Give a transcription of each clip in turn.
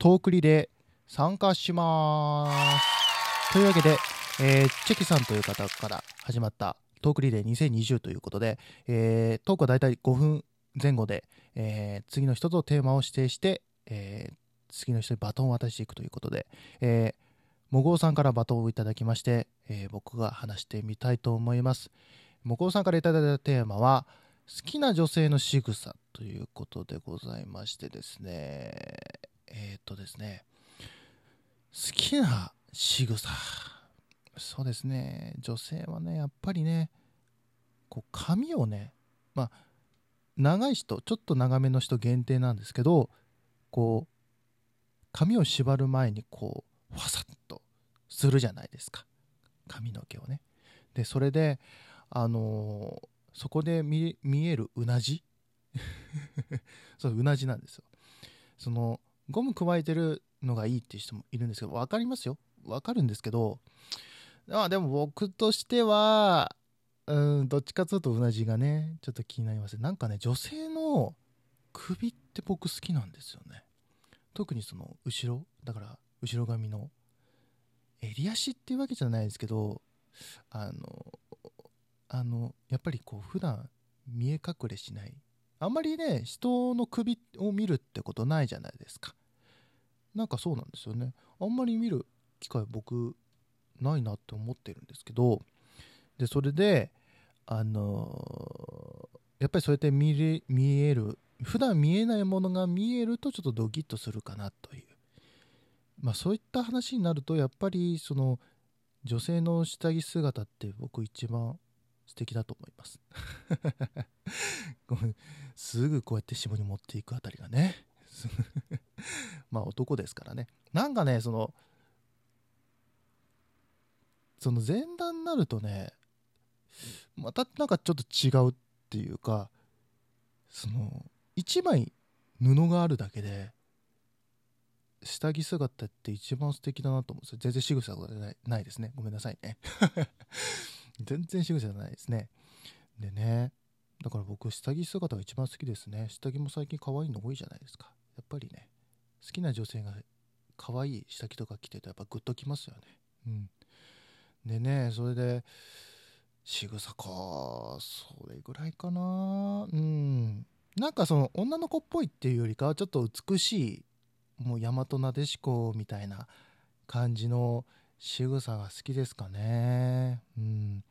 トークリレー参加します。というわけで、えーチェキさんという方から始まったトークリレー2020ということで、えートークはだいたい5分前後で、えー次の人とテーマを指定して、えー次の人にバトンを渡していくということで、えーもごうさんからバトンをいただきまして、えー僕が話してみたいと思います。もごうさんからいただいたテーマは、好きな女性の仕草ということでございましてですね、えーっとですね、好きな仕草。そうですね、女性はね、やっぱりね、こう髪をね、まあ、長い人、ちょっと長めの人限定なんですけど、こう、髪を縛る前にこう、ファサッとするじゃないですか。髪の毛をね。で、それで、あのーそこで見見えるうなじ？そう、うなじなんですよ。その、ゴム加えてるのがいいっていう人もいるんですけど、わかりますよ。わかるんですけど、あでも僕としては、うん、どっちかというとうなじがね、ちょっと気になります。なんかね、女性の首って僕好きなんですよね。特にその後ろ、だから後ろ髪の襟足っていうわけじゃないですけど、あの、あの、やっぱりこう普段見え隠れしない。あんまりね、人の首を見るってことないじゃないですか。なんかそうなんですよね。あんまり見る機会僕ないなって思ってるんですけど、で、それで、あのやっぱりそうやって見れ見える、普段見えないものが見えるとちょっとドキッとするかなという。まあそういった話になると、やっぱりその女性の下着姿って僕一番素敵だと思います。すぐこうやって下に持っていくあたりがね。まあ男ですからね。なんかね、その、その前段になるとね、またなんかちょっと違うっていうか、その、一枚布があるだけで、下着姿って一番素敵だなと思うんですよ。全然仕草がないないですね。ごめんなさいね。全然仕草じゃないですね。でね、だから僕、下着姿が一番好きですね。下着も最近可愛いの多いじゃないですか。やっぱりね、好きな女性が可愛い下着とか着てるとやっぱグッときますよね。うん。でね、それで、仕草か、それぐらいかな。うん。なんかその女の子っぽいっていうよりかはちょっと美しい、もう大和なでしこみたいな感じの仕草が好きですかね。うん。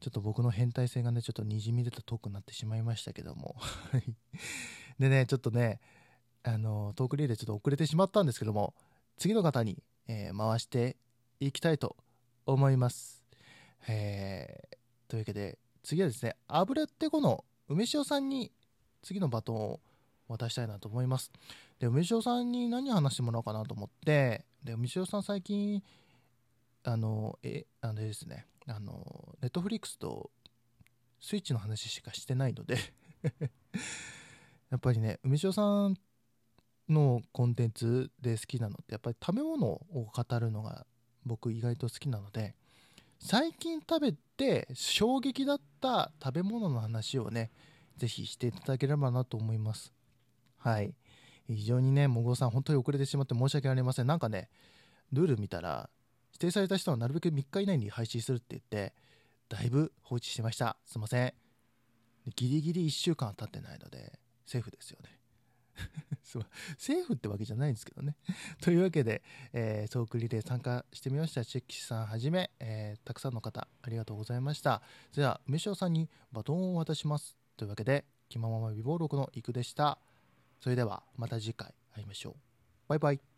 ちょっと僕の変態性がね、ちょっとにじみ出たトークになってしまいましたけども。でね、ちょっとね、あの、トークリレーちょっと遅れてしまったんですけども、次の方に、えー回していきたいと思います。えーというわけで、次はですね、油ってこの梅塩さんに次のバトンを渡したいなと思います。で、梅塩さんに何話してもらおうかなと思って、で、梅塩さん最近、あの、え、あのですね、あの、ネットフリックスとスイッチの話しかしてないので やっぱりね、梅塩さんのコンテンツで好きなのって、やっぱり食べ物を語るのが僕意外と好きなので、最近食べて衝撃だった食べ物の話をね、ぜひしていただければなと思います。はい。非常にね、もごさん、本当に遅れてしまって申し訳ありません。なんかね、ルール見たら、指定された人はなるべく3日以内に配信するって言って、だいぶ放置してました。すいません。ギリギリ1週間経ってないので、セーフですよね。セーフってわけじゃないんですけどね。というわけで、えートークリレー参加してみました。チェッキーさんはじめ、えーたくさんの方、ありがとうございました。では、梅塩さんにバトンを渡します。というわけで、気ままま美貌録のいくでした。それでは、また次回会いましょう。バイバイ。